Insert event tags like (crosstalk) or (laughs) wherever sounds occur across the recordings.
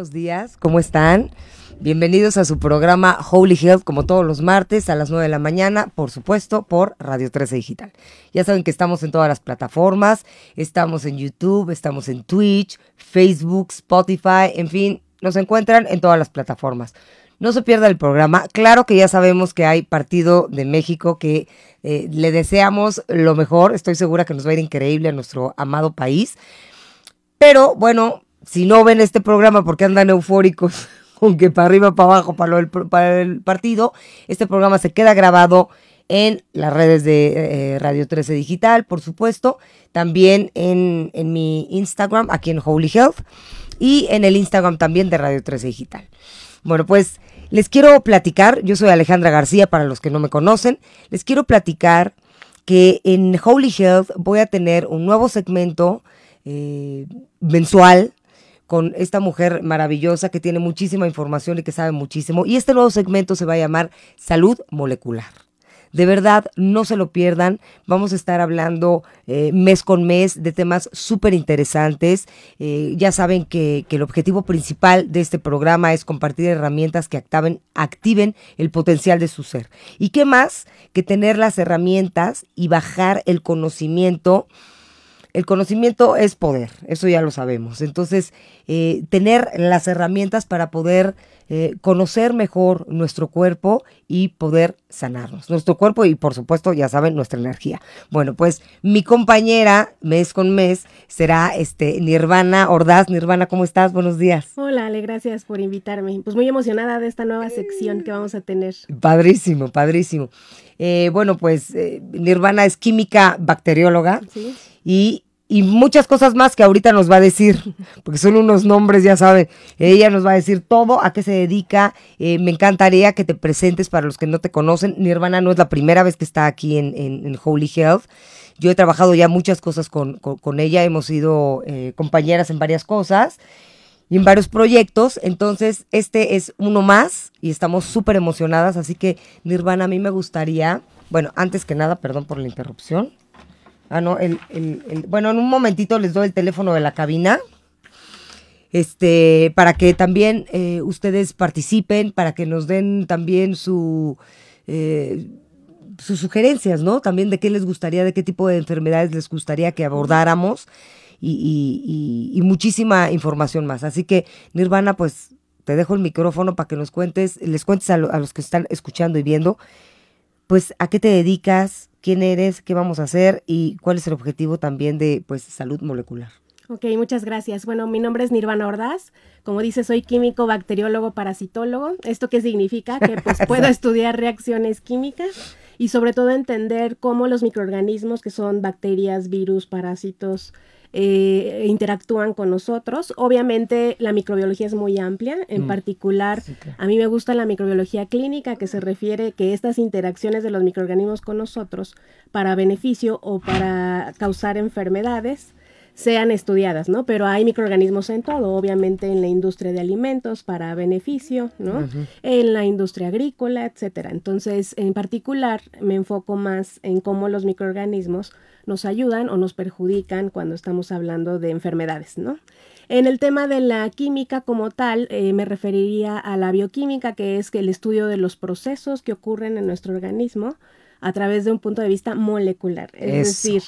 buenos días. ¿Cómo están? Bienvenidos a su programa Holy Health, como todos los martes a las 9 de la mañana, por supuesto, por Radio 13 Digital. Ya saben que estamos en todas las plataformas, estamos en YouTube, estamos en Twitch, Facebook, Spotify, en fin, nos encuentran en todas las plataformas. No se pierda el programa. Claro que ya sabemos que hay partido de México que eh, le deseamos lo mejor. Estoy segura que nos va a ir increíble a nuestro amado país. Pero bueno, si no ven este programa porque andan eufóricos, (laughs) aunque para arriba, para abajo, para, el, para el partido, este programa se queda grabado en las redes de eh, Radio 13 Digital, por supuesto, también en, en mi Instagram, aquí en Holy Health, y en el Instagram también de Radio 13 Digital. Bueno, pues les quiero platicar, yo soy Alejandra García para los que no me conocen, les quiero platicar que en Holy Health voy a tener un nuevo segmento eh, mensual con esta mujer maravillosa que tiene muchísima información y que sabe muchísimo. Y este nuevo segmento se va a llamar Salud Molecular. De verdad, no se lo pierdan. Vamos a estar hablando eh, mes con mes de temas súper interesantes. Eh, ya saben que, que, el objetivo principal de este programa es compartir herramientas que activen, activen el potencial de su ser. ¿Y qué más que tener las herramientas y bajar el conocimiento? El conocimiento es poder, eso ya lo sabemos. Entonces, eh, tener las herramientas para poder eh, conocer mejor nuestro cuerpo y poder sanarnos. Nuestro cuerpo y, por supuesto, ya saben, nuestra energía. Bueno, pues mi compañera, mes con mes, será este Nirvana Ordaz. Nirvana, ¿cómo estás? Buenos días. Hola, Ale, gracias por invitarme. Pues muy emocionada de esta nueva sección que vamos a tener. Padrísimo, padrísimo. Eh, bueno, pues Nirvana es química bacterióloga. Sí y, y muchas cosas más que ahorita nos va a decir, porque son unos nombres, ya saben. Ella nos va a decir todo, a qué se dedica. Eh, me encantaría que te presentes para los que no te conocen. Nirvana no es la primera vez que está aquí en, en, Holy Health. Yo he trabajado ya muchas cosas con, con, ella, hemos sido eh, compañeras en varias cosas y en varios proyectos. Entonces, este es uno más y estamos súper emocionadas. Así que, Nirvana, a mí me gustaría, bueno, antes que nada, perdón por la interrupción. Ah, no, el, el, bueno, en un momentito les doy el teléfono de la cabina. Este, para que también eh, ustedes participen, para que nos den también su eh, sus sugerencias, ¿no? También de qué les gustaría, de qué tipo de enfermedades les gustaría que abordáramos y, muchísima información más. Así que, Nirvana, pues te dejo el micrófono para que nos cuentes, les cuentes a los que están escuchando y viendo, pues a qué te dedicas, quién eres, qué vamos a hacer y cuál es el objetivo también de pues salud molecular. Ok, muchas gracias. Bueno, mi nombre es Nirvana Ordaz. Como dice, soy químico, bacteriólogo, parasitólogo. ¿Esto qué significa? Que pues (laughs) puedo estudiar reacciones químicas y sobre todo entender cómo los microorganismos, que son bacterias, virus, parásitos, eh, interactúan con nosotros. Obviamente la microbiología es muy amplia, en mm. particular a mí me gusta la microbiología clínica que se refiere que estas interacciones de los microorganismos con nosotros para beneficio o para causar enfermedades sean estudiadas, ¿no? Pero hay microorganismos en todo, obviamente en la industria de alimentos para beneficio, ¿no? En la industria agrícola, etcétera. Entonces, en particular, me enfoco más en cómo los microorganismos nos ayudan o nos perjudican cuando estamos hablando de enfermedades, ¿no? En el tema de la química como tal, eh, me referiría a la bioquímica, que es el estudio de los procesos que ocurren en nuestro organismo a través de un punto de vista molecular. Es decir,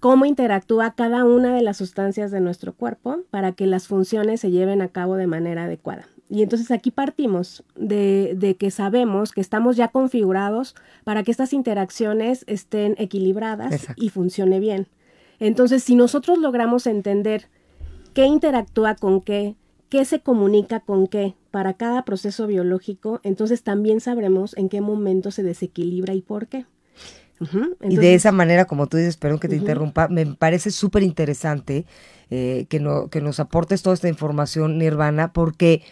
cómo interactúa cada una de las sustancias de nuestro cuerpo para que las funciones se lleven a cabo de manera adecuada. Y entonces aquí partimos de, que sabemos que estamos ya configurados para que estas interacciones estén equilibradas y funcione bien. Entonces, si nosotros logramos entender qué interactúa con qué, qué se comunica con qué para cada proceso biológico, entonces también sabremos en qué momento se desequilibra y por qué. Y de esa manera, como tú dices, perdón que te interrumpa, me parece súper interesante eh, que, no, que nos aportes toda esta información, Nirvana, porque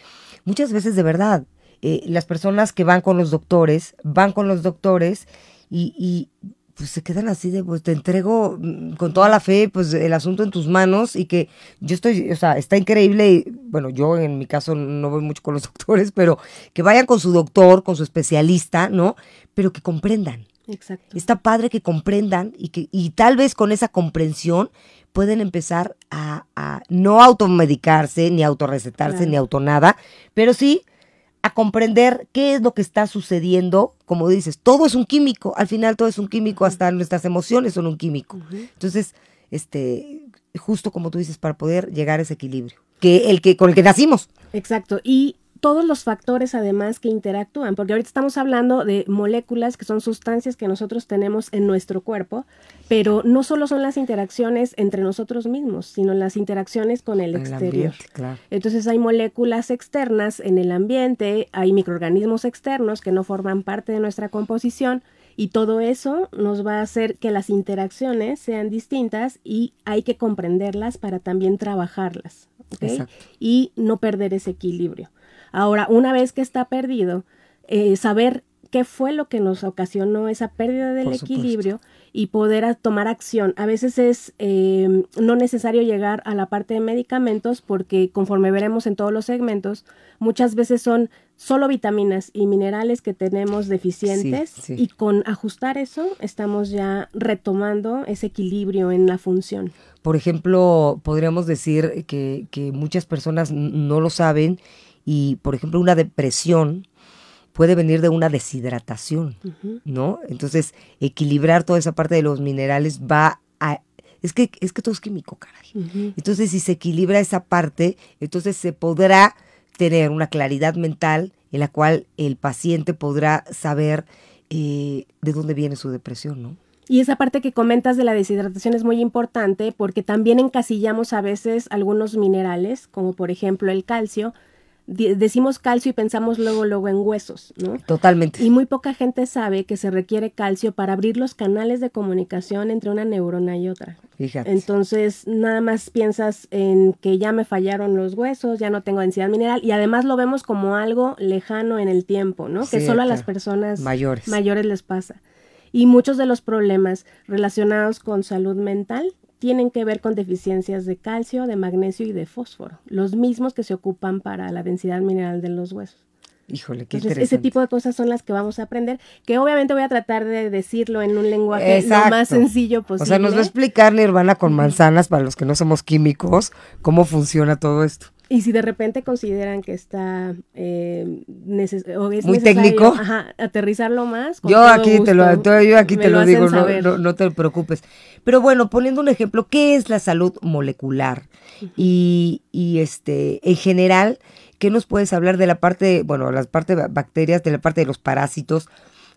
muchas veces de verdad, eh, las personas que van con los doctores, van con los doctores y, y pues se quedan así de, pues te entrego mm, con toda la fe, pues el asunto en tus manos y que yo estoy, o sea, está increíble, y, bueno, yo en mi caso no voy mucho con los (laughs) doctores, pero que vayan con su doctor, con su especialista, ¿no? Pero que comprendan, Exacto. Está padre que comprendan y que y tal vez con esa comprensión pueden empezar a, a no automedicarse, ni autorrecetarse, Claro. ni autonada, pero sí a comprender qué es lo que está sucediendo. Como dices, todo es un químico, al final todo es un químico, hasta nuestras emociones son un químico. Entonces, este, justo como tú dices, para poder llegar a ese equilibrio, que el que con el que nacimos. Exacto. Y todos los factores además que interactúan, porque ahorita estamos hablando de moléculas que son sustancias que nosotros tenemos en nuestro cuerpo, pero no solo son las interacciones entre nosotros mismos, sino las interacciones con el El exterior. ambiente, claro. Entonces hay moléculas externas en el ambiente, hay microorganismos externos que no forman parte de nuestra composición y todo eso nos va a hacer que las interacciones sean distintas y hay que comprenderlas para también trabajarlas. Y no perder ese equilibrio. Ahora, una vez que está perdido, eh, saber qué fue lo que nos ocasionó esa pérdida del equilibrio y poder a- tomar acción. A veces es eh, no necesario llegar a la parte de medicamentos porque conforme veremos en todos los segmentos, muchas veces son solo vitaminas y minerales que tenemos deficientes Sí, sí. y con ajustar eso estamos ya retomando ese equilibrio en la función. Por ejemplo, podríamos decir que, que muchas personas no lo saben y, por ejemplo, una depresión puede venir de una deshidratación, ¿no? Entonces, equilibrar toda esa parte de los minerales va a... Es que, es que todo es químico, caray. Entonces, si se equilibra esa parte, entonces se podrá tener una claridad mental en la cual el paciente podrá saber eh, de dónde viene su depresión, ¿no? Y esa parte que comentas de la deshidratación es muy importante porque también encasillamos a veces algunos minerales, como por ejemplo el calcio. Decimos calcio y pensamos luego luego en huesos, ¿no? Totalmente. Y muy poca gente sabe que se requiere calcio para abrir los canales de comunicación entre una neurona y otra. Fíjate. Entonces, nada más piensas en que ya me fallaron los huesos, ya no tengo densidad mineral y además lo vemos como algo lejano en el tiempo, ¿no? que solo a las personas Mayores. mayores les pasa. Y muchos de los problemas relacionados con salud mental tienen que ver con deficiencias de calcio, de magnesio y de fósforo, los mismos que se ocupan para la densidad mineral de los huesos. Híjole, qué Entonces, interesante. ese tipo de cosas son las que vamos a aprender, que obviamente voy a tratar de decirlo en un lenguaje Exacto. lo más sencillo posible. O sea, nos va a explicar Nirvana con manzanas para los que no somos químicos cómo funciona todo esto. Y si de repente consideran que está eh, neces- o es Muy necesario, técnico. ajá, aterrizarlo más. con Yo todo aquí te lo, yo aquí te lo, digo, no, no, no te preocupes. Pero bueno, poniendo un ejemplo, ¿qué es la salud molecular? Y, y este, en general, ¿qué nos puedes hablar de la parte, bueno, las parte de bacterias, de la parte de los parásitos,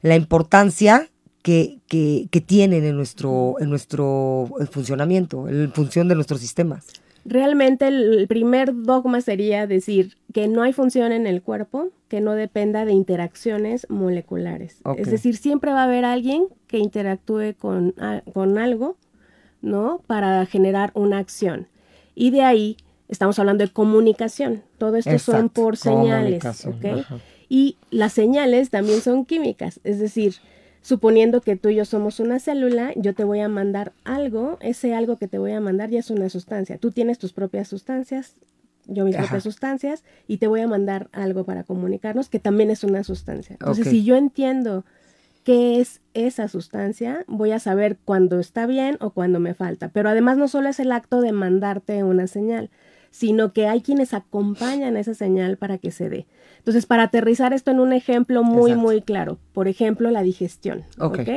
la importancia que, que, que tienen en nuestro, en nuestro eh, funcionamiento, en función de nuestros sistemas? Realmente el primer dogma sería decir que no hay función en el cuerpo que no dependa de interacciones moleculares. Es decir, siempre va a haber alguien que interactúe con, con algo, ¿no? Para generar una acción. Y de ahí estamos hablando de comunicación. Todo esto son por señales, comunicación, ¿ok? ajá. Y las señales también son químicas, es decir, suponiendo que tú y yo somos una célula, yo te voy a mandar algo, ese algo que te voy a mandar ya es una sustancia. Tú tienes tus propias sustancias, yo mis Ajá. propias sustancias, y te voy a mandar algo para comunicarnos que también es una sustancia. Entonces, si yo entiendo qué es esa sustancia, voy a saber cuándo está bien o cuándo me falta. Pero además no solo es el acto de mandarte una señal, sino que hay quienes acompañan esa señal para que se dé. Entonces, para aterrizar esto en un ejemplo muy, Exacto. muy claro, por ejemplo, la digestión. Ok. ¿ok?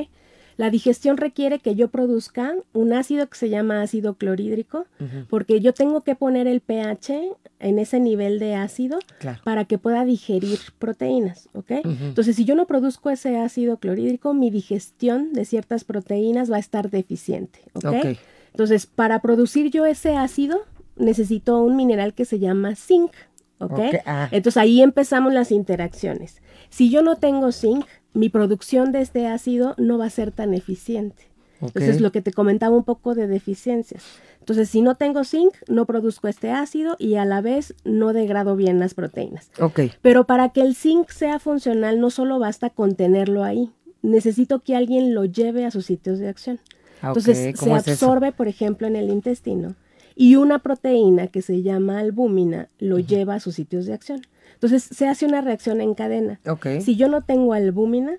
La digestión requiere que yo produzca un ácido que se llama ácido clorhídrico, porque yo tengo que poner el pH en ese nivel de ácido Claro. para que pueda digerir proteínas, ¿ok? Entonces, si yo no produzco ese ácido clorhídrico, mi digestión de ciertas proteínas va a estar deficiente, ¿ok? Ok. Entonces, para producir yo ese ácido, necesito un mineral que se llama zinc, ¿ok? Ah. Entonces, ahí empezamos las interacciones. Si yo no tengo zinc, mi producción de este ácido no va a ser tan eficiente. Ok. Entonces, lo que te comentaba un poco de deficiencias. Entonces, si no tengo zinc, no produzco este ácido y a la vez no degrado bien las proteínas. Ok. Pero para que el zinc sea funcional, no solo basta con tenerlo ahí. Necesito que alguien lo lleve a sus sitios de acción. Ah, Entonces, se absorbe, por ejemplo, en el intestino y una proteína que se llama albúmina lo lleva a sus sitios de acción. Entonces, se hace una reacción en cadena. Ok. Si yo no tengo albúmina,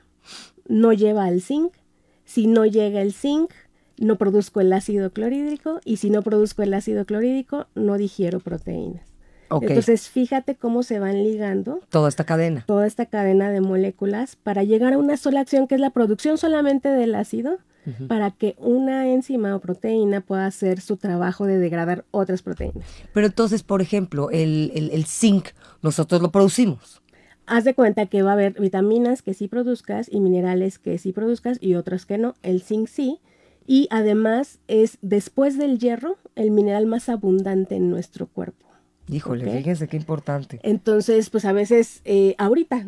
no lleva al zinc Si no llega el zinc, no produzco el ácido clorhídrico y si no produzco el ácido clorhídrico, no digiero proteínas. Entonces, fíjate cómo se van ligando. Toda esta cadena. Toda esta cadena de moléculas para llegar a una sola acción que es la producción solamente del ácido para que una enzima o proteína pueda hacer su trabajo de degradar otras proteínas. Pero entonces, por ejemplo, el, el, zinc, nosotros lo producimos. Haz de cuenta que va a haber vitaminas que sí produzcas y minerales que sí produzcas y otras que no. El zinc sí. Y además es, después del hierro, el mineral más abundante en nuestro cuerpo. Híjole, fíjense qué importante. Entonces, pues a veces, eh, ahorita,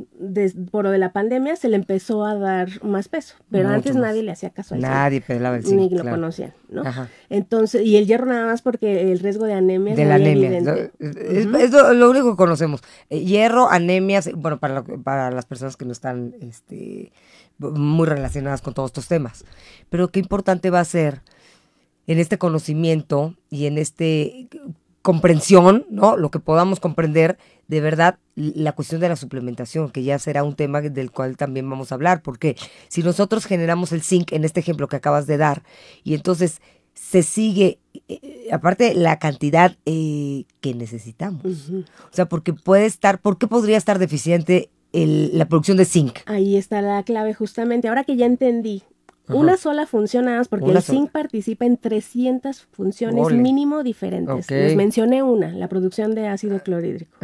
por lo de la pandemia, se le empezó a dar más peso, pero antes nadie le hacía caso a eso. Nadie pelaba el zinc, Ni lo conocían, ¿no? Entonces, y el hierro nada más porque el riesgo de anemia de es la anemia. Es, lo, único que conocemos. Eh, hierro, anemia, bueno, para, para las personas que no están este, muy relacionadas con todos estos temas. Pero qué importante va a ser en este conocimiento y en este comprensión, ¿no? Lo que podamos comprender de verdad la cuestión de la suplementación, que ya será un tema del cual también vamos a hablar, porque si nosotros generamos el zinc en este ejemplo que acabas de dar, y entonces se sigue, eh, aparte la cantidad eh, que necesitamos, o sea, porque puede estar, ¿por qué podría estar deficiente la producción de zinc? Ahí está la clave justamente, ahora que ya entendí una sola función nada más, porque el zinc participa en 300 funciones mínimo diferentes. Les mencioné una, la producción de ácido clorhídrico.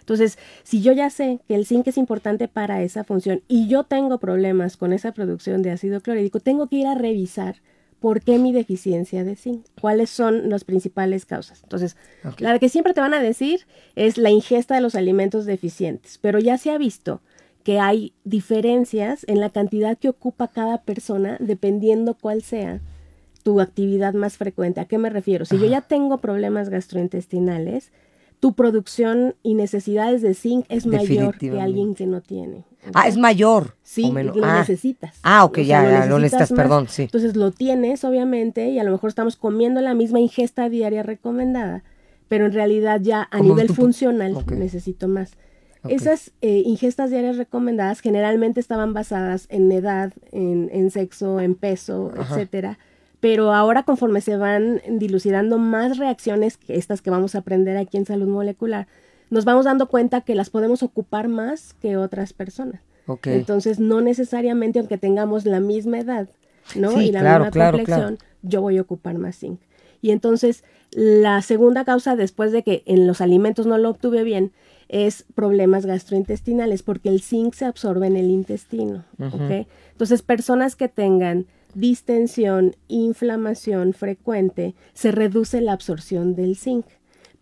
Entonces, si yo ya sé que el zinc es importante para esa función y yo tengo problemas con esa producción de ácido clorhídrico, tengo que ir a revisar por qué mi deficiencia de zinc, cuáles son las principales causas. Entonces, la que siempre te van a decir es la ingesta de los alimentos deficientes, pero ya se ha visto que hay diferencias en la cantidad que ocupa cada persona dependiendo cuál sea tu actividad más frecuente. ¿A qué me refiero? Si yo ya tengo problemas gastrointestinales, tu producción y necesidades de zinc es mayor que alguien que no tiene. Ah, es mayor. Sí, lo ah. necesitas. Ah, ok, ya, lo, necesitas, perdón, sí. Entonces lo tienes, obviamente, y a lo mejor estamos comiendo la misma ingesta diaria recomendada, pero en realidad ya a nivel funcional necesito más. Esas eh, ingestas diarias recomendadas generalmente estaban basadas en edad, en, sexo, en peso, etcétera. Pero ahora conforme se van dilucidando más reacciones que estas que vamos a aprender aquí en salud molecular, nos vamos dando cuenta que las podemos ocupar más que otras personas. Entonces, no necesariamente, aunque tengamos la misma edad, ¿no? y la misma complexión, yo voy a ocupar más zinc. Y entonces, la segunda causa, después de que en los alimentos no lo obtuve bien, es problemas gastrointestinales, porque el zinc se absorbe en el intestino. Entonces, personas que tengan distensión, inflamación frecuente, se reduce la absorción del zinc.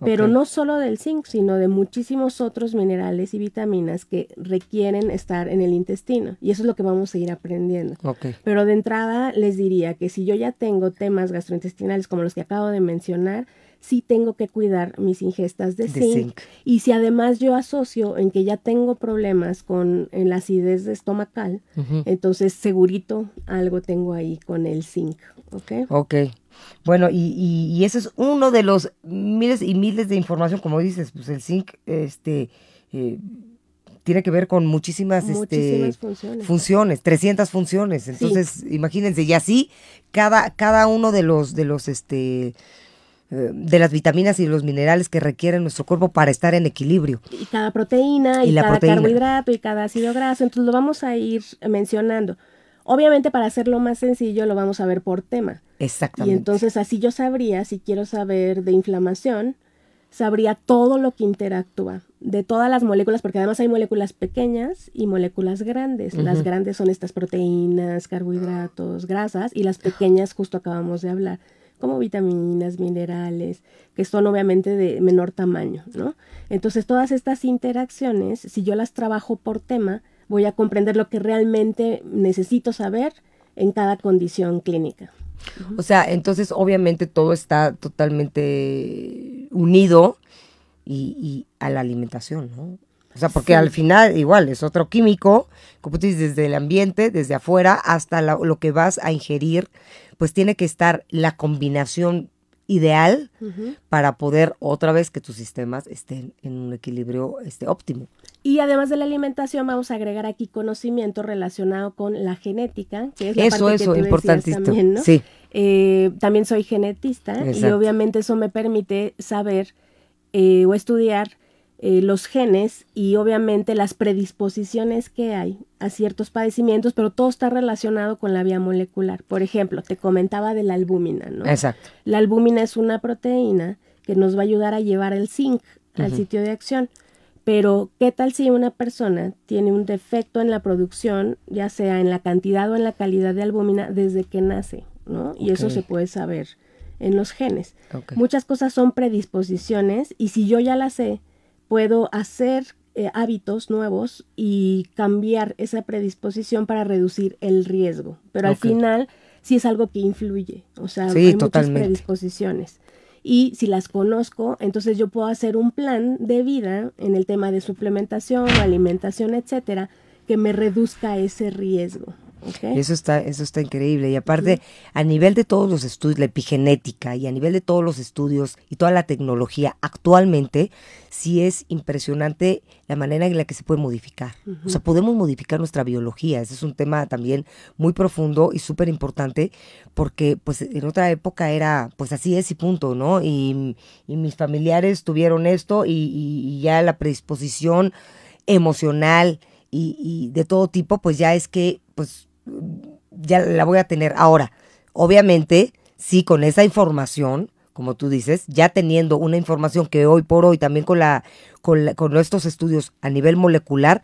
Pero no solo del zinc, sino de muchísimos otros minerales y vitaminas que requieren estar en el intestino. Y eso es lo que vamos a ir aprendiendo. Pero de entrada les diría que si yo ya tengo temas gastrointestinales como los que acabo de mencionar, sí tengo que cuidar mis ingestas de, zinc. Y si además yo asocio en que ya tengo problemas con la acidez estomacal, entonces segurito algo tengo ahí con el zinc. ¿Ok? Ok. Bueno, y, y, ese es uno de los miles y miles de información, como dices, pues el zinc, este... Eh, tiene que ver con muchísimas, este, funciones. funciones. 300 funciones. Entonces, imagínense, y así cada, cada uno de los, de los, este, eh, de las vitaminas y los minerales que requiere nuestro cuerpo para estar en equilibrio. Y cada proteína, y, cada carbohidrato, y cada ácido graso, entonces lo vamos a ir mencionando. Obviamente para hacerlo más sencillo lo vamos a ver por tema. Exactamente. Y entonces así yo sabría, si quiero saber de inflamación, sabría todo lo que interactúa de todas las moléculas, porque además hay moléculas pequeñas y moléculas grandes. Las grandes son estas proteínas, carbohidratos, grasas, y las pequeñas justo acabamos de hablar como vitaminas, minerales, que son obviamente de menor tamaño, ¿no? Entonces todas estas interacciones, si yo las trabajo por tema, voy a comprender lo que realmente necesito saber en cada condición clínica. O sea, entonces obviamente todo está totalmente unido y, a la alimentación, ¿no? O sea, porque al final igual es otro químico, como tú dices, desde el ambiente, desde afuera, hasta lo que vas a ingerir, pues tiene que estar la combinación ideal para poder otra vez que tus sistemas estén en un equilibrio este, óptimo. Y además de la alimentación, vamos a agregar aquí conocimiento relacionado con la genética, que es la eso, parte eso, que importantísimo. También, ¿no? Sí. Eh, también soy genetista y obviamente eso me permite saber eh, o estudiar eh, los genes y obviamente las predisposiciones que hay a ciertos padecimientos, pero todo está relacionado con la vía molecular. Por ejemplo, te comentaba de la albúmina, ¿no? Exacto. La albúmina es una proteína que nos va a ayudar a llevar el zinc al sitio de acción. Pero, ¿qué tal si una persona tiene un defecto en la producción, ya sea en la cantidad o en la calidad de albúmina, desde que nace? ¿no? Y eso se puede saber en los genes. Muchas cosas son predisposiciones y si yo ya las sé, puedo hacer eh, hábitos nuevos y cambiar esa predisposición para reducir el riesgo. Pero al final sí es algo que influye, o sea, hay muchas predisposiciones. Y si las conozco, entonces yo puedo hacer un plan de vida en el tema de suplementación, alimentación, etcétera, que me reduzca ese riesgo. Eso está, eso está increíble. Y aparte, a nivel de todos los estudios, la epigenética y a nivel de todos los estudios y toda la tecnología actualmente, sí es impresionante la manera en la que se puede modificar. O sea, podemos modificar nuestra biología. Ese es un tema también muy profundo y súper importante porque pues en otra época era pues así es y punto, ¿no? Y, mis familiares tuvieron esto y, y ya la predisposición emocional y, y, de todo tipo, pues ya es que pues ya la voy a tener. Ahora, obviamente, sí, con esa información, como tú dices, ya teniendo una información que hoy por hoy también con la con, con estos estudios a nivel molecular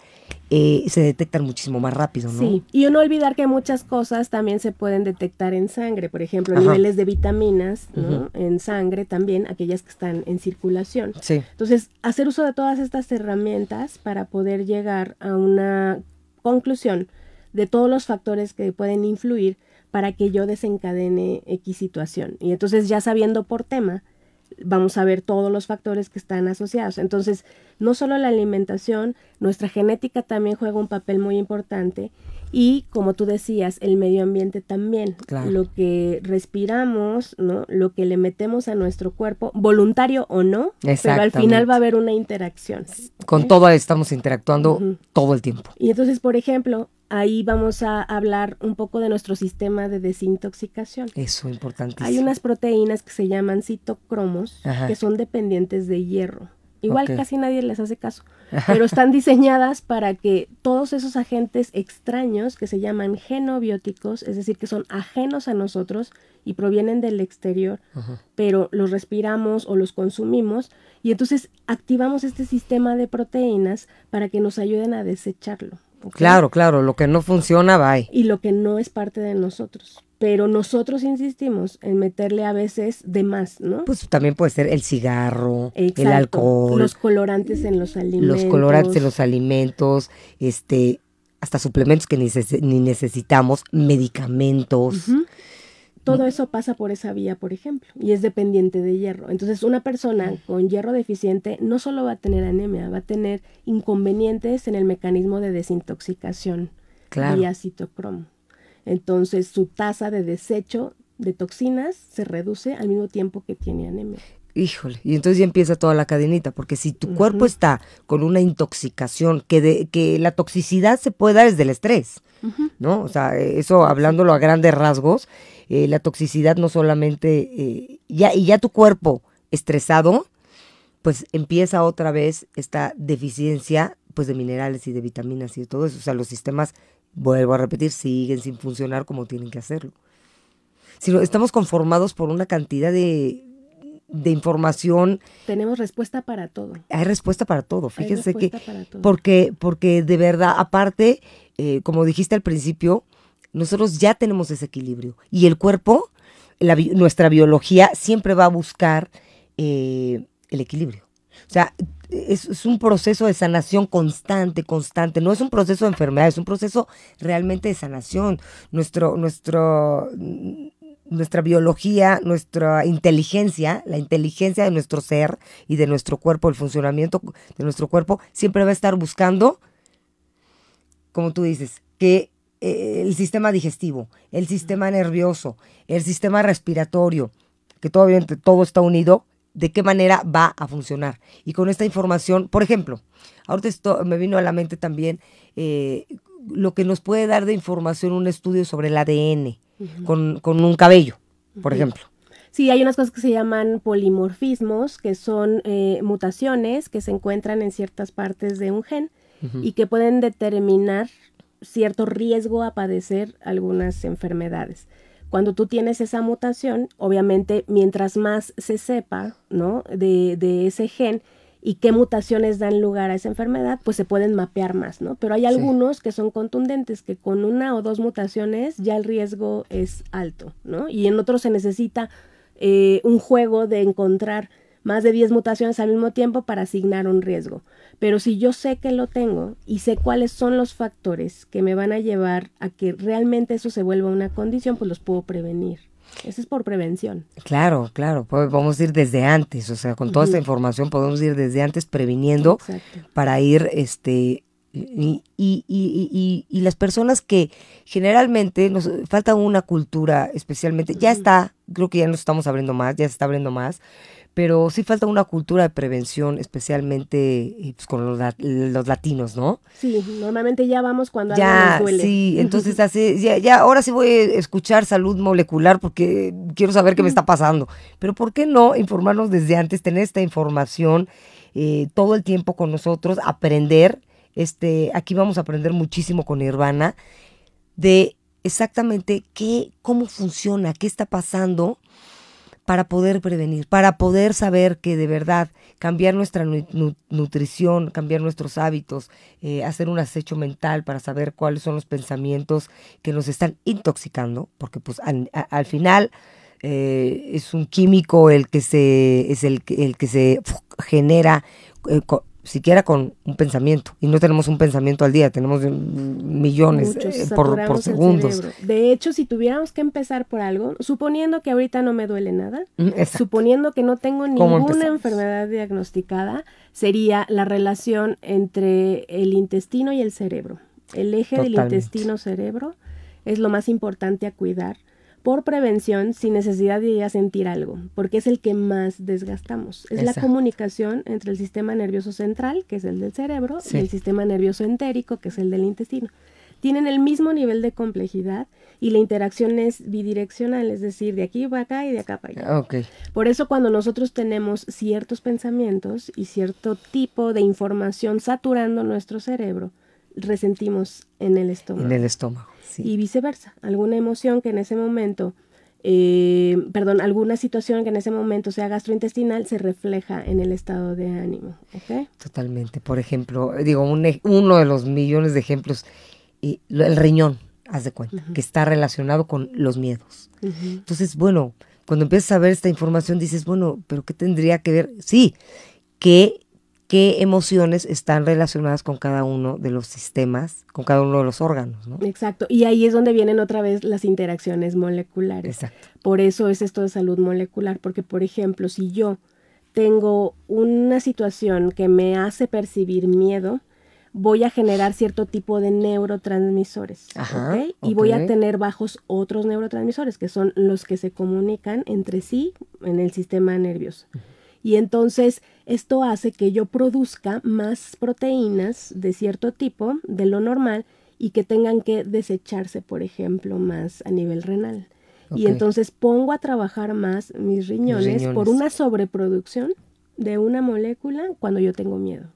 eh, se detectan muchísimo más rápido, ¿no? Sí, y no olvidar que muchas cosas también se pueden detectar en sangre, por ejemplo, niveles de vitaminas, ¿no? En sangre también, aquellas que están en circulación. Sí. Entonces, hacer uso de todas estas herramientas para poder llegar a una conclusión de todos los factores que pueden influir para que yo desencadene X situación. Y entonces ya sabiendo por tema, vamos a ver todos los factores que están asociados. Entonces, no solo la alimentación, nuestra genética también juega un papel muy importante y, como tú decías, el medio ambiente también. Lo que respiramos, ¿no? Lo que le metemos a nuestro cuerpo, voluntario o no, pero al final va a haber una interacción. Con todo estamos interactuando todo el tiempo. Y entonces, por ejemplo, ahí vamos a hablar un poco de nuestro sistema de desintoxicación. Eso, importante. Hay unas proteínas que se llaman citocromos, que son dependientes de hierro. Igual casi nadie les hace caso, pero están diseñadas para que todos esos agentes extraños que se llaman genobióticos, es decir, que son ajenos a nosotros y provienen del exterior, pero los respiramos o los consumimos, y entonces activamos este sistema de proteínas para que nos ayuden a desecharlo. Claro, claro, lo que no funciona, va. Y lo que no es parte de nosotros. Pero nosotros insistimos en meterle a veces de más, ¿no? Pues también puede ser el cigarro, el alcohol. Los colorantes en los alimentos. Los colorantes en los alimentos, este, hasta suplementos que ni, ni necesitamos, medicamentos. Todo eso pasa por esa vía, por ejemplo, y es dependiente de hierro. Entonces, una persona con hierro deficiente no solo va a tener anemia, va a tener inconvenientes en el mecanismo de desintoxicación claro. vía citocromo. Entonces, su tasa de desecho de toxinas se reduce al mismo tiempo que tiene anemia. Híjole, y entonces ya empieza toda la cadenita, porque si tu cuerpo está con una intoxicación, que, de, que la toxicidad se puede dar desde el estrés, ¿no? O sea, eso hablándolo a grandes rasgos, eh, la toxicidad no solamente, eh, ya, y ya tu cuerpo estresado, pues empieza otra vez esta deficiencia pues de minerales y de vitaminas y de todo eso. O sea, los sistemas, vuelvo a repetir, siguen sin funcionar como tienen que hacerlo. Sino estamos conformados por una cantidad de, de información. Tenemos respuesta para todo. Hay respuesta para todo, fíjense que porque porque de verdad aparte eh, como dijiste al principio, nosotros ya tenemos ese equilibrio y el cuerpo, nuestra biología siempre va a buscar eh, el equilibrio. O sea, es, un proceso de sanación constante, constante. No es un proceso de enfermedad, es un proceso realmente de sanación. Nuestro, nuestro, nuestra biología, nuestra inteligencia, la inteligencia de nuestro ser y de nuestro cuerpo, el funcionamiento de nuestro cuerpo, siempre va a estar buscando, como tú dices, que eh, el sistema digestivo, el sistema nervioso, el sistema respiratorio, que todavía todo está unido, de qué manera va a funcionar. Y con esta información, por ejemplo, ahorita esto, me vino a la mente también eh, lo que nos puede dar de información un estudio sobre el ADN con, un cabello, por ejemplo. Sí, hay unas cosas que se llaman polimorfismos, que son eh, mutaciones que se encuentran en ciertas partes de un gen y que pueden determinar cierto riesgo a padecer algunas enfermedades. Cuando tú tienes esa mutación, obviamente, mientras más se sepa, ¿no? De, de ese gen, y qué mutaciones dan lugar a esa enfermedad, pues se pueden mapear más, ¿no? Pero hay algunos que son contundentes, que con una o dos mutaciones ya el riesgo es alto, ¿no? Y en otros se necesita eh, un juego de encontrar más de 10 mutaciones al mismo tiempo para asignar un riesgo. Pero si yo sé que lo tengo y sé cuáles son los factores que me van a llevar a que realmente eso se vuelva una condición, pues los puedo prevenir. Eso es por prevención. Claro, claro, podemos ir desde antes, o sea, con toda esta información podemos ir desde antes previniendo para ir, este, y, y, y, y, las personas que generalmente nos falta una cultura, especialmente, ya está, creo que ya nos estamos abriendo más, ya se está abriendo más, pero sí falta una cultura de prevención, especialmente eh, pues, con los, latinos, ¿no? Sí, normalmente ya vamos cuando ya, algo duele. Sí, entonces así, ya, ya, ahora sí voy a escuchar salud molecular porque quiero saber qué me está pasando. Pero ¿por qué no informarnos desde antes, tener esta información eh, todo el tiempo con nosotros, aprender? Este, aquí vamos a aprender muchísimo con Nirvana de exactamente qué, cómo funciona, qué está pasando para poder prevenir, para poder saber que de verdad cambiar nuestra nutrición, cambiar nuestros hábitos, eh, hacer un acecho mental para saber cuáles son los pensamientos que nos están intoxicando, porque pues al, final eh, es un químico el que se es el, el que se genera eh, siquiera con un pensamiento. Y no tenemos un pensamiento al día, tenemos millones eh, por, por segundos. De hecho, si tuviéramos que empezar por algo, suponiendo que ahorita no me duele nada, mm, suponiendo que no tengo ninguna enfermedad diagnosticada, sería la relación entre el intestino y el cerebro. El eje del intestino-cerebro es lo más importante a cuidar por prevención sin necesidad de ya sentir algo, porque es el que más desgastamos. Es la comunicación entre el sistema nervioso central, que es el del cerebro, y el sistema nervioso entérico, que es el del intestino. Tienen el mismo nivel de complejidad y la interacción es bidireccional, es decir, de aquí para acá y de acá para allá. Okay. Por eso cuando nosotros tenemos ciertos pensamientos y cierto tipo de información saturando nuestro cerebro, resentimos en el estómago. En el estómago. Y viceversa, alguna emoción que en ese momento, eh, perdón, alguna situación que en ese momento sea gastrointestinal se refleja en el estado de ánimo. Totalmente. Por ejemplo, digo, uno de los millones de ejemplos, y el riñón, haz de cuenta, que está relacionado con los miedos. Entonces, bueno, cuando empiezas a ver esta información dices, bueno, pero ¿qué tendría que ver? Sí, que qué emociones están relacionadas con cada uno de los sistemas, con cada uno de los órganos. ¿no? Exacto, y ahí es donde vienen otra vez las interacciones moleculares. Exacto. Por eso es esto de salud molecular, porque por ejemplo, si yo tengo una situación que me hace percibir miedo, voy a generar cierto tipo de neurotransmisores. Ajá, Y voy a tener bajos otros neurotransmisores, que son los que se comunican entre sí en el sistema nervioso. Y entonces esto hace que yo produzca más proteínas de cierto tipo de lo normal y que tengan que desecharse, por ejemplo, más a nivel renal. Y entonces pongo a trabajar más mis riñones, por una sobreproducción de una molécula cuando yo tengo miedo.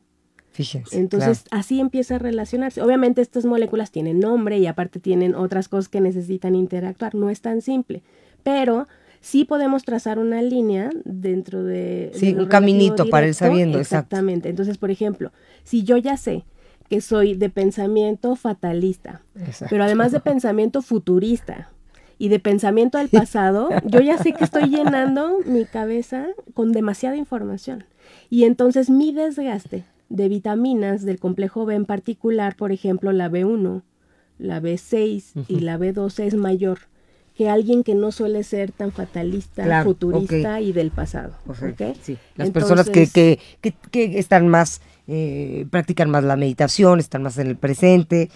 Fíjense. Entonces así empieza a relacionarse. Obviamente estas moléculas tienen nombre y aparte tienen otras cosas que necesitan interactuar. No es tan simple. Pero sí podemos trazar una línea dentro de... Sí, un caminito para ir sabiendo, exactamente. Entonces, por ejemplo, si yo ya sé que soy de pensamiento fatalista, pero además de pensamiento futurista y de pensamiento del pasado, (laughs) yo ya sé que estoy llenando mi cabeza con demasiada información. Y entonces mi desgaste de vitaminas del complejo B en particular, por ejemplo, la B1, la B6 y la B12 es mayor que alguien que no suele ser tan fatalista, futurista y del pasado. Sí. Las personas que, que, que, están más, eh, practican más la meditación, están más en el presente,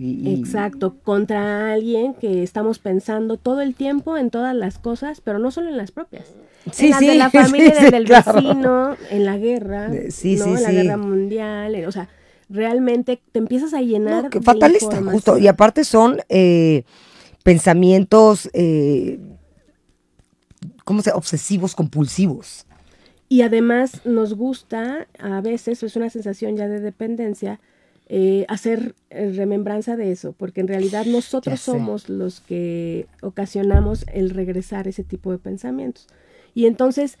Exacto, contra alguien que estamos pensando todo el tiempo en todas las cosas, pero no solo en las propias. Sí, en las de la (laughs) familia, en del vecino, en la guerra, sí, ¿no? en la guerra mundial, o sea, realmente te empiezas a llenar no, fatalista, justo, y aparte son eh, pensamientos, eh, ¿cómo se? Obsesivos, compulsivos. Y además nos gusta, a veces, es una sensación ya de dependencia, eh, hacer eh, remembranza de eso, porque en realidad nosotros somos los que ocasionamos el regresar ese tipo de pensamientos. Y entonces,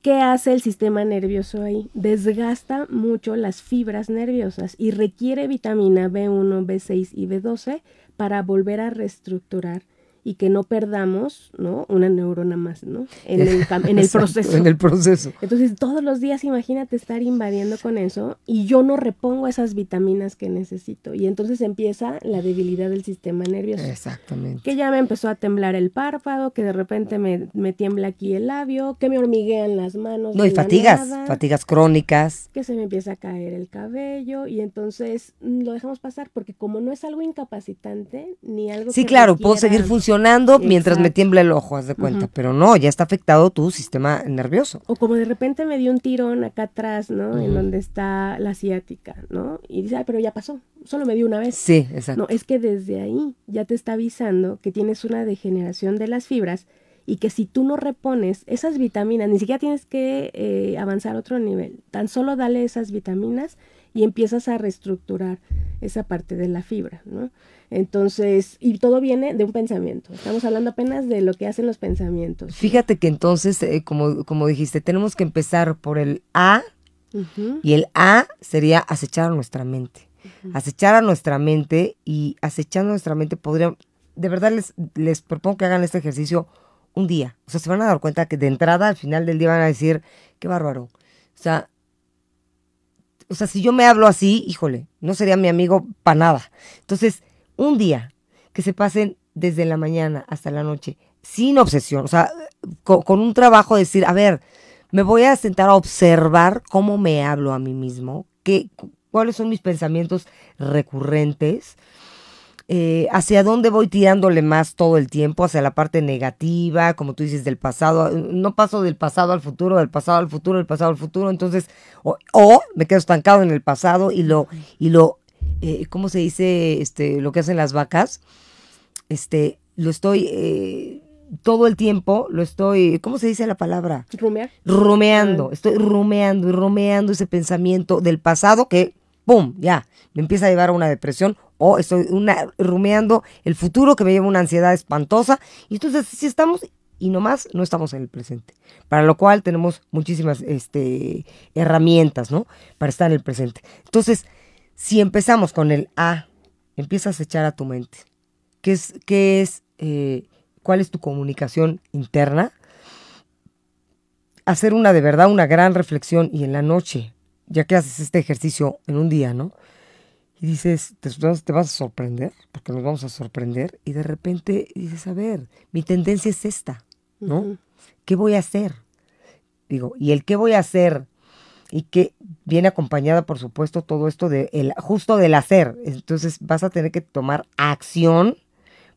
¿qué hace el sistema nervioso ahí? Desgasta mucho las fibras nerviosas y requiere vitamina B1, B6 y B12 para volver a reestructurar y que no perdamos, ¿no? Una neurona más, ¿no? En el, (laughs) en el proceso. En el proceso. Entonces, todos los días imagínate estar invadiendo con eso y yo no repongo esas vitaminas que necesito. Y entonces empieza la debilidad del sistema nervioso. Exactamente. Que ya me empezó a temblar el párpado, que de repente me, me tiembla aquí el labio, que me hormiguean las manos. No, y fatigas, fatigas crónicas. Que se me empieza a caer el cabello y entonces mm, lo dejamos pasar porque como no es algo incapacitante ni algo... Sí, claro, puedo seguir funcionando mientras me tiembla el ojo, haz de cuenta. Pero no, ya está afectado tu sistema nervioso. O como de repente me dio un tirón acá atrás, ¿no? En donde está la ciática, ¿no? Y dice, pero ya pasó, solo me dio una vez. Sí, exacto. No, es que desde ahí ya te está avisando que tienes una degeneración de las fibras y que si tú no repones esas vitaminas, ni siquiera tienes que eh, avanzar a otro nivel, tan solo dale esas vitaminas y empiezas a reestructurar esa parte de la fibra, ¿no? Entonces, y todo viene de un pensamiento. Estamos hablando apenas de lo que hacen los pensamientos. Fíjate que entonces, eh, como, como dijiste, tenemos que empezar por el A, y el A sería acechar a nuestra mente. Acechar a nuestra mente y acechando a nuestra mente podríamos, de verdad les, les propongo que hagan este ejercicio un día. O sea, se van a dar cuenta que de entrada al final del día van a decir, qué bárbaro. O sea, o sea, si yo me hablo así, híjole, no sería mi amigo para nada. Entonces, un día que se pasen desde la mañana hasta la noche sin obsesión, o sea, con, un trabajo de decir, a ver, me voy a sentar a observar cómo me hablo a mí mismo, qué, cuáles son mis pensamientos recurrentes, eh, hacia dónde voy tirándole más todo el tiempo, hacia la parte negativa, como tú dices, del pasado. No paso del pasado al futuro, del pasado al futuro, del pasado al futuro. Entonces, o, o me quedo estancado en el pasado y lo, y lo eh, ¿cómo se dice este, lo que hacen las vacas? Este, lo estoy eh, todo el tiempo, lo estoy, ¿cómo se dice la palabra? Rumear. Rumeando, estoy rumeando y rumeando ese pensamiento del pasado que, ¡pum!, ya, me empieza a llevar a una depresión o estoy una, rumeando el futuro que me lleva a una ansiedad espantosa. Y entonces, si estamos y nomás no estamos en el presente. Para lo cual tenemos muchísimas este, herramientas, ¿no? Para estar en el presente. Entonces, si empezamos con el A, empiezas a echar a tu mente. ¿Qué es, qué es, eh, cuál es tu comunicación interna? Hacer una de verdad, una gran reflexión y en la noche, ya que haces este ejercicio en un día, ¿no? Y dices, te, te vas a sorprender, porque nos vamos a sorprender, y de repente dices, a ver, mi tendencia es esta, ¿no? ¿Qué voy a hacer? Digo, y el qué voy a hacer y que viene acompañada, por supuesto, todo esto de el, justo del hacer. Entonces vas a tener que tomar acción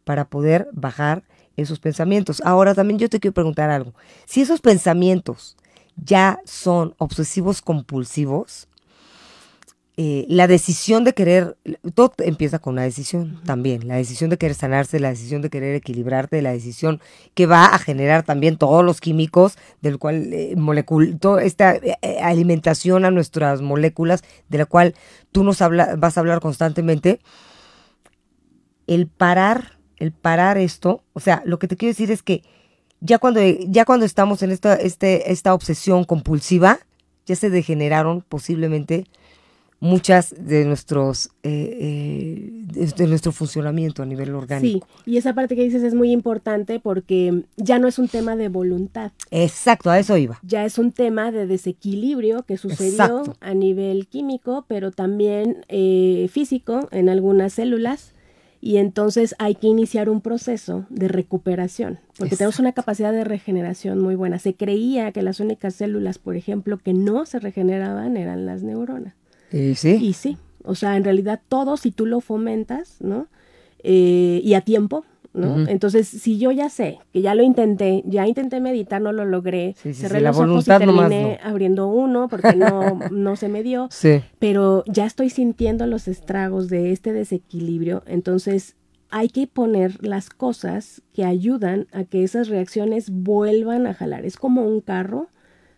para poder bajar esos pensamientos. Ahora también yo te quiero preguntar algo. Si esos pensamientos ya son obsesivos compulsivos, eh, la decisión de querer, todo empieza con una decisión también, la decisión de querer sanarse, la decisión de querer equilibrarte, la decisión que va a generar también todos los químicos, del cual eh, toda esta eh, eh, alimentación a nuestras moléculas, de la cual tú nos habla, vas a hablar constantemente, el parar, el parar esto, o sea, lo que te quiero decir es que ya cuando, ya cuando estamos en esta, este, esta obsesión compulsiva, ya se degeneraron posiblemente muchas de nuestros eh, eh, de, nuestro funcionamiento a nivel orgánico. Sí, y esa parte que dices es muy importante porque ya no es un tema de voluntad. Exacto, a eso iba. Ya es un tema de desequilibrio que sucedió a nivel químico, pero también eh, físico en algunas células. Y entonces hay que iniciar un proceso de recuperación, porque tenemos una capacidad de regeneración muy buena. Se creía que las únicas células, por ejemplo, que no se regeneraban eran las neuronas. Y sí. Y sí. O sea, en realidad todo, si tú lo fomentas, ¿no? Eh, y a tiempo, ¿no? Entonces, si yo ya sé que ya lo intenté, ya intenté meditar, no lo logré, cerré los ojos y terminé abriendo uno porque no, (laughs) no se me dio, pero ya estoy sintiendo los estragos de este desequilibrio, entonces hay que poner las cosas que ayudan a que esas reacciones vuelvan a jalar. Es como un carro,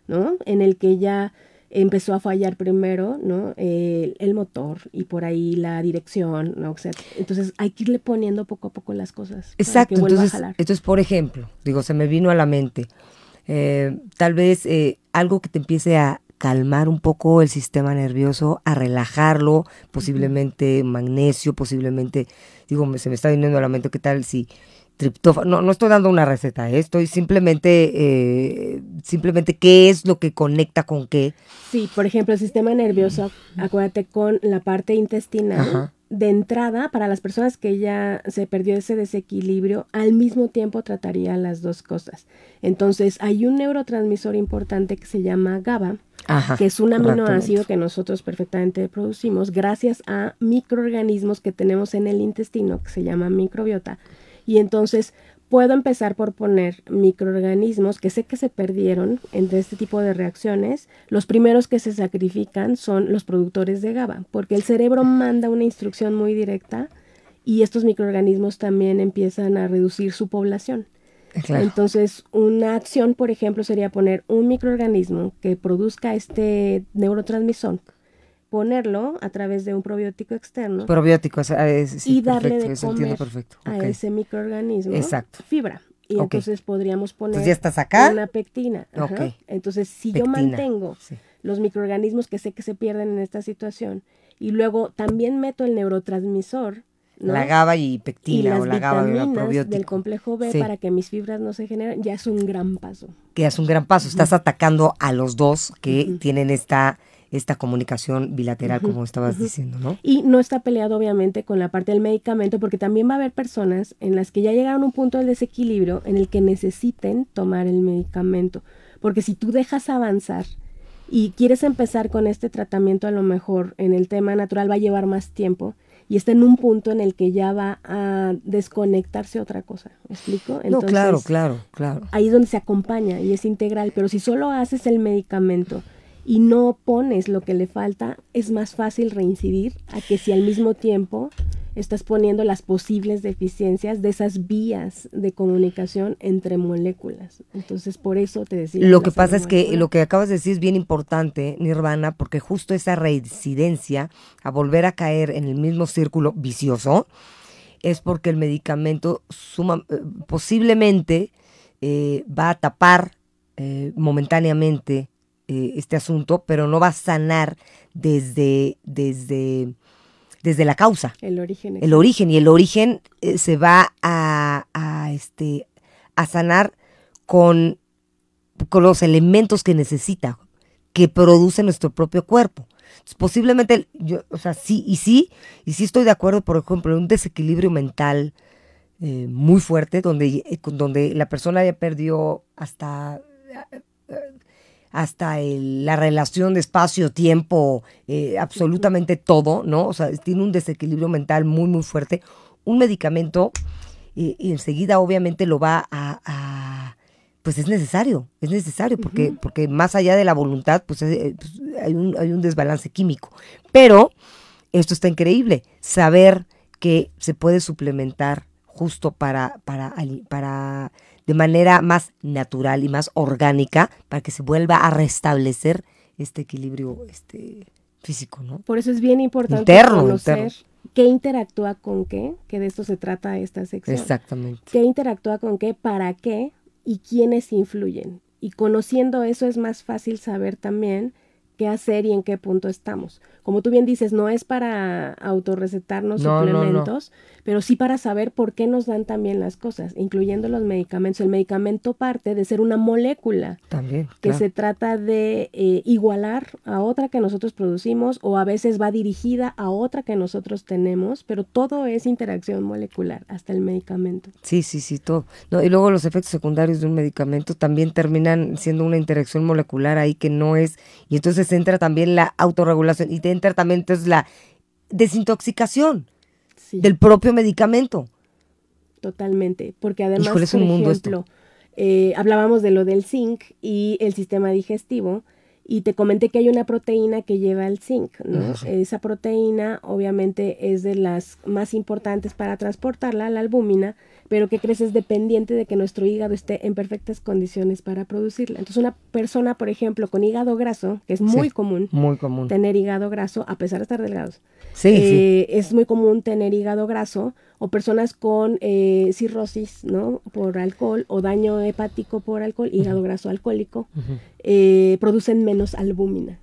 ¿no? En el que ya empezó a fallar primero, ¿no? el motor y por ahí la dirección, ¿no? O sea, entonces hay que irle poniendo poco a poco las cosas. Exacto, entonces, entonces, por ejemplo, digo, se me vino a la mente, eh, tal vez eh, algo que te empiece a calmar un poco el sistema nervioso, a relajarlo, posiblemente magnesio, posiblemente, digo, se me está viniendo a la mente, ¿qué tal si triptófano, no, no estoy dando una receta, ¿eh? estoy simplemente, eh, simplemente qué es lo que conecta con qué. Sí, por ejemplo, el sistema nervioso, acuérdate con la parte intestinal. De entrada, para las personas que ya se perdió ese desequilibrio, al mismo tiempo trataría las dos cosas. Entonces, hay un neurotransmisor importante que se llama GABA, que es un aminoácido que nosotros perfectamente producimos gracias a microorganismos que tenemos en el intestino, que se llama microbiota y entonces puedo empezar por poner microorganismos que sé que se perdieron entre este tipo de reacciones. Los primeros que se sacrifican son los productores de GABA, porque el cerebro manda una instrucción muy directa y estos microorganismos también empiezan a reducir su población. Entonces, una acción, por ejemplo, sería poner un microorganismo que produzca este neurotransmisor ponerlo a través de un probiótico externo. Probiótico, es, y darle de comer a ese microorganismo Exacto. fibra. Y entonces podríamos poner ya estás acá. una pectina. Entonces, si yo mantengo los microorganismos que sé que se pierden en esta situación y luego también meto el neurotransmisor, la GABA y pectina o la GABA probiótico. del complejo B para que mis fibras no se generen, ya es un gran paso. Que es un gran paso. Estás atacando a los dos que tienen esta esta comunicación bilateral, como estabas diciendo, ¿no? Y no está peleado, obviamente, con la parte del medicamento, porque también va a haber personas en las que ya llegaron a un punto de desequilibrio en el que necesiten tomar el medicamento. Porque si tú dejas avanzar y quieres empezar con este tratamiento, a lo mejor en el tema natural va a llevar más tiempo y está en un punto en el que ya va a desconectarse otra cosa. ¿Me explico? Entonces, no, claro, claro, claro. Ahí es donde se acompaña y es integral, pero si solo haces el medicamento, y no pones lo que le falta, es más fácil reincidir a que si al mismo tiempo estás poniendo las posibles deficiencias de esas vías de comunicación entre moléculas. Entonces, por eso te decía. Lo que pasa es que lo que acabas de decir es bien importante, Nirvana, porque justo esa reincidencia a volver a caer en el mismo círculo vicioso es porque el medicamento suma, eh, posiblemente eh, va a tapar eh, momentáneamente eh, este asunto, pero no va a sanar desde, desde, desde la causa. El origen. El origen. Y el origen eh, se va a, a, este, a sanar con, con los elementos que necesita, que produce nuestro propio cuerpo. posiblemente, yo, o sea, sí, y sí, y sí estoy de acuerdo, por ejemplo, en un desequilibrio mental eh, muy fuerte, donde, donde la persona ya perdió hasta hasta la relación de espacio-tiempo, eh, absolutamente todo, ¿no? O sea, tiene un desequilibrio mental muy, muy fuerte. Un medicamento, y enseguida obviamente lo va a, pues es necesario, es necesario, porque, porque más allá de la voluntad, pues, eh, pues, hay, un, hay un desbalance químico. Pero esto está increíble, saber que se puede suplementar justo para, para, para de manera más natural y más orgánica para que se vuelva a restablecer este equilibrio este, físico, ¿no? Por eso es bien importante conocer qué interactúa con qué, que de esto se trata esta sección. Exactamente. Qué interactúa con qué, para qué y quiénes influyen. Y conociendo eso es más fácil saber también qué hacer y en qué punto estamos. Como tú bien dices, no es para autorrecetarnos suplementos, pero sí para saber por qué nos dan también las cosas, incluyendo los medicamentos. El medicamento parte de ser una molécula. También. Que se trata de eh, igualar a otra que nosotros producimos o a veces va dirigida a otra que nosotros tenemos, pero todo es interacción molecular, hasta el medicamento. Sí, sí, sí, todo. Y luego los efectos secundarios de un medicamento también terminan siendo una interacción molecular ahí que no es, y entonces entra también la autorregulación y te entra también entonces la desintoxicación Sí, del propio medicamento. totalmente. Porque además, Híjole, es por mundo ejemplo, eh, hablábamos de lo del zinc y el sistema digestivo. Y te comenté que hay una proteína que lleva el zinc, ¿no? Esa proteína obviamente es de las más importantes para transportarla, la albúmina, pero que crees es dependiente de que nuestro hígado esté en perfectas condiciones para producirla. Entonces una persona, por ejemplo, con hígado graso, que es muy Sí. común Muy común. tener hígado graso, a pesar de estar delgados, Sí, sí. eh, es muy común tener hígado graso o personas con eh, cirrosis, ¿no? Por alcohol o daño hepático por alcohol, hígado graso alcohólico, eh, producen menos albúmina.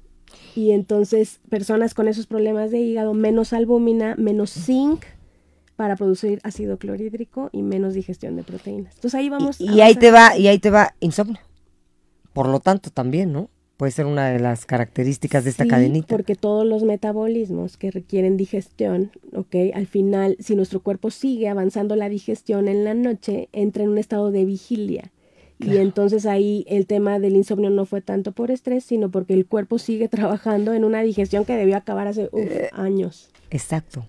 Y entonces personas con esos problemas de hígado, menos albúmina, menos zinc para producir ácido clorhídrico y menos digestión de proteínas. Entonces ahí vamos. Y, y ahí te va, y ahí te va insomnio. Por lo tanto, también, ¿no? Puede ser una de las características de esta Sí, cadenita. Porque todos los metabolismos que requieren digestión, ¿ok? Al final, si nuestro cuerpo sigue avanzando la digestión en la noche, entra en un estado de vigilia. Y entonces ahí el tema del insomnio no fue tanto por estrés, sino porque el cuerpo sigue trabajando en una digestión que debió acabar hace uf, Eh, años. Exacto.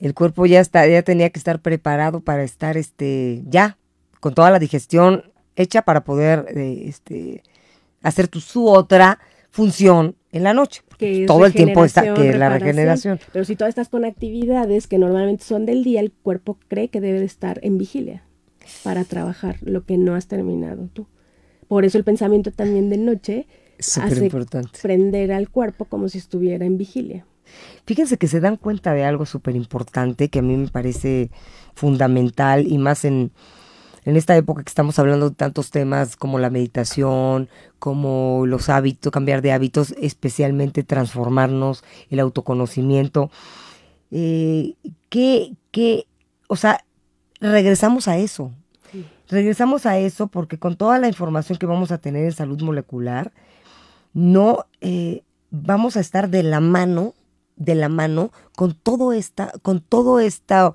El cuerpo ya está, ya tenía que estar preparado para estar, este, ya, con toda la digestión hecha para poder, eh, este, hacer tu, su otra función en la noche. que es todo el tiempo está, que la regeneración. Pero si todas estás con actividades que normalmente son del día, el cuerpo cree que debe de estar en vigilia para trabajar lo que no has terminado tú. Por eso el pensamiento también de noche Súper hace importante. prender al cuerpo como si estuviera en vigilia. Fíjense que se dan cuenta de algo súper importante que a mí me parece fundamental y más en, en esta época que estamos hablando de tantos temas como la meditación, como los hábitos, cambiar de hábitos, especialmente transformarnos, el autoconocimiento. Eh, que, que, o sea, regresamos a eso. Regresamos a eso porque con toda la información que vamos a tener en salud molecular, no eh, vamos a estar de la mano, de la mano con todo esta, con todo esta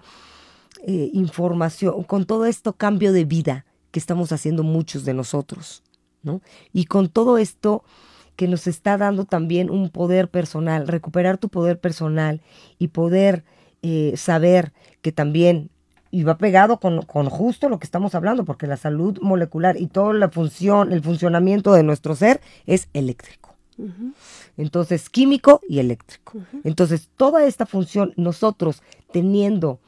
eh, información, con todo esto cambio de vida que estamos haciendo muchos de nosotros, ¿no? Y con todo esto que nos está dando también un poder personal, recuperar tu poder personal y poder eh, saber que también, y va pegado con, con justo lo que estamos hablando, porque la salud molecular y toda la función, el funcionamiento de nuestro ser es eléctrico. Entonces, químico y eléctrico. Entonces, toda esta función, nosotros teniendo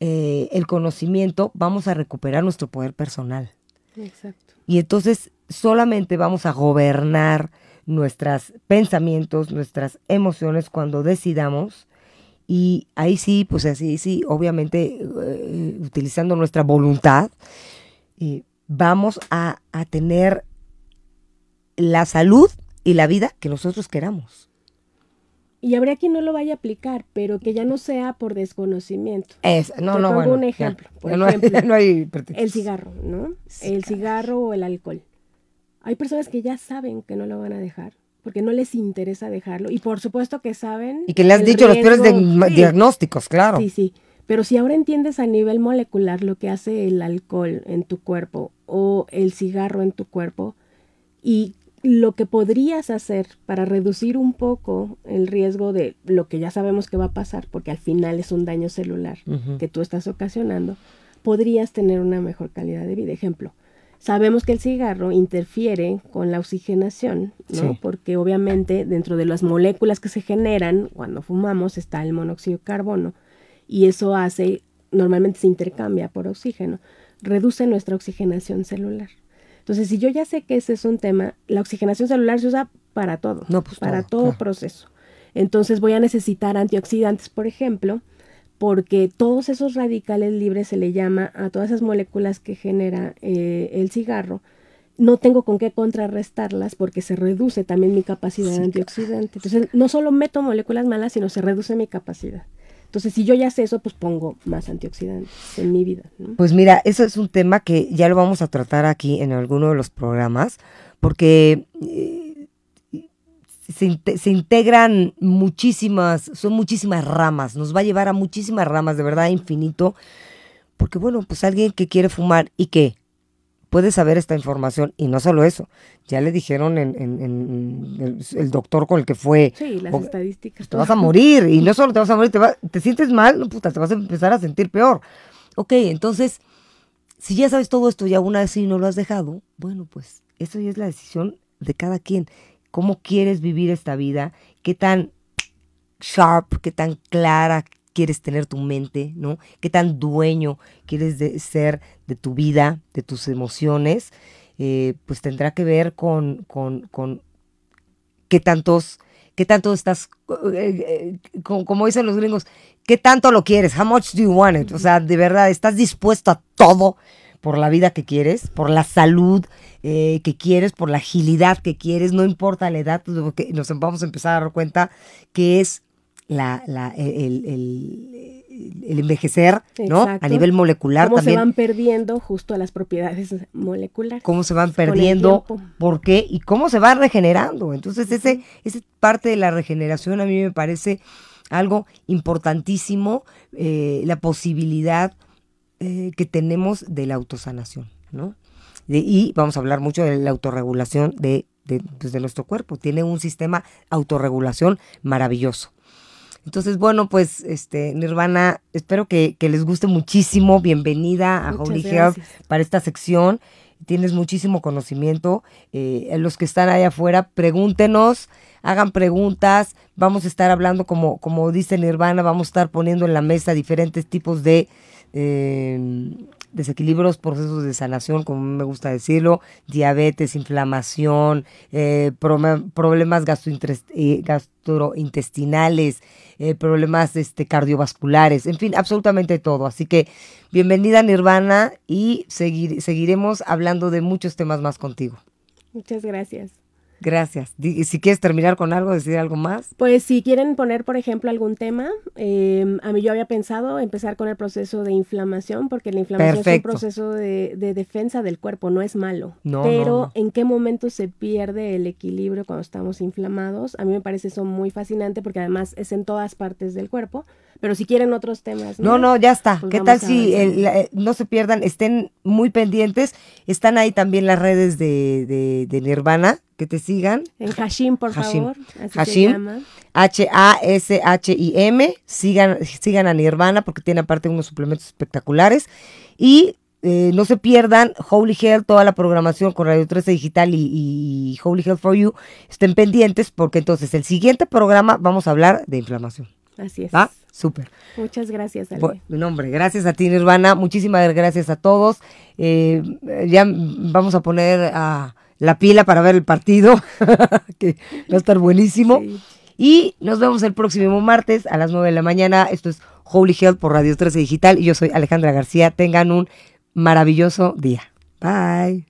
eh, el conocimiento, vamos a recuperar nuestro poder personal. Exacto. Y entonces solamente vamos a gobernar nuestros pensamientos, nuestras emociones cuando decidamos. Y ahí sí, pues así, sí, obviamente eh, utilizando nuestra voluntad, eh, vamos a, a tener la salud y la vida que nosotros queramos. Y habría quien no lo vaya a aplicar, pero que ya no sea por desconocimiento. Es, no, Te no, pongo bueno, un ya, ejemplo, por no hay- ejemplo, ya no hay. El cigarro, ¿no? El cigarro o el alcohol. Hay personas que ya saben que no lo van a dejar, porque no les interesa dejarlo. Y por supuesto que saben. Y que le has dicho los peores Sí, diagnósticos, claro. Sí, sí. Pero si ahora entiendes a nivel molecular lo que hace el alcohol en tu cuerpo o el cigarro en tu cuerpo y lo que podrías hacer para reducir un poco el riesgo de lo que ya sabemos que va a pasar, porque al final es un daño celular que tú estás ocasionando, podrías tener una mejor calidad de vida. Ejemplo, sabemos que el cigarro interfiere con la oxigenación, ¿no? Sí. Porque obviamente dentro de las moléculas que se generan cuando fumamos está el monóxido de carbono y eso hace, normalmente se intercambia por oxígeno, reduce nuestra oxigenación celular. Entonces, si yo ya sé que ese es un tema, la oxigenación celular se usa para todo, No, pues para todo, todo claro. proceso. Entonces voy a necesitar antioxidantes, por ejemplo, porque todos esos radicales libres se le llama a todas esas moléculas que genera eh, el cigarro. No tengo con qué contrarrestarlas porque se reduce también mi capacidad de antioxidante. Entonces, no solo meto moléculas malas, sino se reduce mi capacidad. Entonces, si yo ya sé eso, pues pongo más antioxidantes en mi vida. ¿no? Pues mira, eso es un tema que ya lo vamos a tratar aquí en alguno de los programas, porque eh, se, se integran muchísimas, son muchísimas ramas, nos va a llevar a muchísimas ramas, de verdad, infinito, porque bueno, pues alguien que quiere fumar y que puede saber esta información y no solo eso, ya le dijeron en, en- en el, el doctor con el que fue, Sí, las o- estadísticas. te vas a morir y no solo te vas a morir, te, va- te sientes mal, no, puta, te vas a empezar a sentir peor. Ok, entonces, si ya sabes todo esto y aún así no lo has dejado, bueno, pues eso ya es la decisión de cada quien. ¿Cómo quieres vivir esta vida? ¿Qué tan sharp, qué tan clara quieres tener tu mente, ¿no? ¿Qué tan dueño quieres de- ser de tu vida, de tus emociones? Eh, pues tendrá que ver con, con, con qué tantos, qué tanto estás, eh, eh, como, dicen los gringos, qué tanto lo quieres, how much do you want it? O sea, de verdad, estás dispuesto a todo por la vida que quieres, por la salud que quieres, por la agilidad que quieres, no importa la edad, pues, porque nos vamos a empezar a dar cuenta que es la, la, el, el- el envejecer, ¿no? A nivel molecular Cómo se también van perdiendo justo las propiedades moleculares. cómo se van perdiendo, por qué y cómo se van regenerando. Entonces, ese, esa parte de la regeneración a mí me parece algo importantísimo, eh, la posibilidad eh, que tenemos de la autosanación, ¿no? De- y vamos a hablar mucho de la autorregulación de, de, pues, de nuestro cuerpo. Tiene un sistema autorregulación maravilloso. Entonces, bueno, pues, este, Nirvana, espero que, que les guste muchísimo. Bienvenida a Muchas Holy Health para esta sección. Tienes muchísimo conocimiento. Eh, los que están allá afuera, pregúntenos, hagan preguntas. Vamos a estar hablando, como, como dice Nirvana, vamos a estar poniendo en la mesa diferentes tipos de eh, desequilibrios, procesos de sanación, como me gusta decirlo, diabetes, inflamación, eh, problemas eh, gastrointestinales, eh, problemas este, cardiovasculares, en fin, absolutamente todo. Así que bienvenida Nirvana y seguir- seguiremos hablando de muchos temas más contigo. Muchas gracias. Gracias. Si quieres terminar con algo, decir algo más. Pues si quieren poner, por ejemplo, algún tema, eh, a mí yo había pensado empezar con el proceso de inflamación, porque la inflamación Perfecto. es un proceso de, de defensa del cuerpo, no es malo. No, pero no, no. en qué momento se pierde el equilibrio cuando estamos inflamados, a mí me parece eso muy fascinante porque además es en todas partes del cuerpo. Pero si quieren otros temas. No, no, ya está. Pues ¿Qué tal si el- la- eh, no se pierdan, estén muy pendientes? Están ahí también las redes de, de- de Nirvana, que te sigan. En Hashim, por Hashim. favor. Así Hashim. se llama. H-A-S-H-I-M. Sigan, sigan a Nirvana porque tiene aparte unos suplementos espectaculares. Y eh, no se pierdan Holy Health, toda la programación con Radio 13 Digital y, y Holy Health for You. Estén pendientes porque entonces el siguiente programa vamos a hablar de inflamación. Así es. ¿Va? Súper. Muchas gracias, Ale. Bu- No, hombre, gracias a ti, Nirvana. Muchísimas gracias a todos. Eh, ya vamos a poner a la pila para ver el partido, (laughs) que va a estar buenísimo. Sí. Y nos vemos el próximo martes a las 9 de la mañana. Esto es Holy Health por Radio 13 Digital y yo soy Alejandra García. Tengan un maravilloso día. Bye.